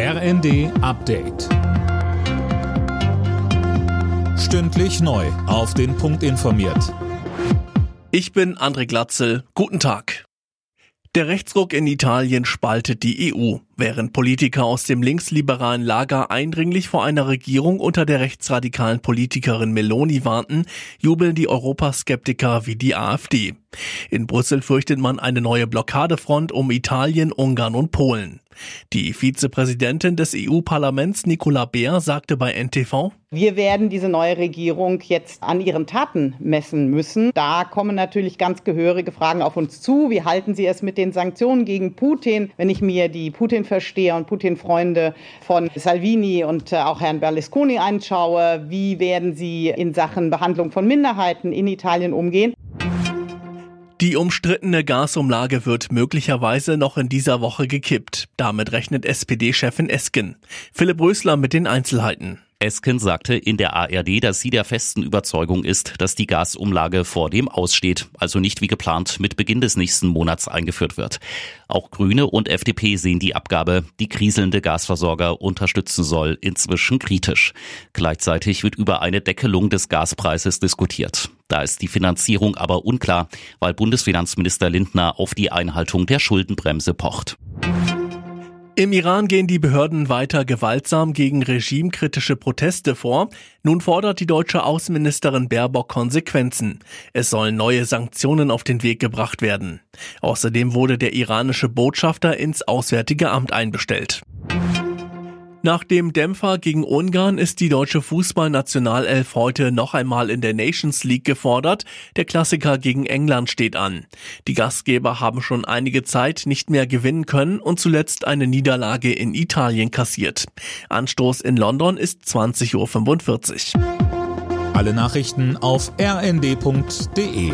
RND Update. Stündlich neu. Auf den Punkt informiert. Ich bin André Glatzel. Guten Tag. Der Rechtsruck in Italien spaltet die EU. Während Politiker aus dem linksliberalen Lager eindringlich vor einer Regierung unter der rechtsradikalen Politikerin Meloni warnten, jubeln die Europaskeptiker wie die AfD. In Brüssel fürchtet man eine neue Blockadefront um Italien, Ungarn und Polen. Die Vizepräsidentin des EU-Parlaments Nicola Beer sagte bei NTV, wir werden diese neue Regierung jetzt an ihren Taten messen müssen. Da kommen natürlich ganz gehörige Fragen auf uns zu. Wie halten Sie es mit den Sanktionen gegen Putin? Wenn ich mir die Putin-Versteher und Putin-Freunde von Salvini und äh, auch Herrn Berlusconi anschaue, wie werden Sie in Sachen Behandlung von Minderheiten in Italien umgehen? Die umstrittene Gasumlage wird möglicherweise noch in dieser Woche gekippt. Damit rechnet SPD-Chefin Esken. Philipp Rösler mit den Einzelheiten. Esken sagte in der ARD, dass sie der festen Überzeugung ist, dass die Gasumlage vor dem aussteht, also nicht wie geplant mit Beginn des nächsten Monats eingeführt wird. Auch Grüne und FDP sehen die Abgabe, die kriselnde Gasversorger unterstützen soll, inzwischen kritisch. Gleichzeitig wird über eine Deckelung des Gaspreises diskutiert. Da ist die Finanzierung aber unklar, weil Bundesfinanzminister Lindner auf die Einhaltung der Schuldenbremse pocht. Im Iran gehen die Behörden weiter gewaltsam gegen regimekritische Proteste vor. Nun fordert die deutsche Außenministerin Baerbock Konsequenzen. Es sollen neue Sanktionen auf den Weg gebracht werden. Außerdem wurde der iranische Botschafter ins Auswärtige Amt einbestellt. Nach dem Dämpfer gegen Ungarn ist die deutsche Fußballnationalelf heute noch einmal in der Nations League gefordert. Der Klassiker gegen England steht an. Die Gastgeber haben schon einige Zeit nicht mehr gewinnen können und zuletzt eine Niederlage in Italien kassiert. Anstoß in London ist 20.45 Uhr. Alle Nachrichten auf rnd.de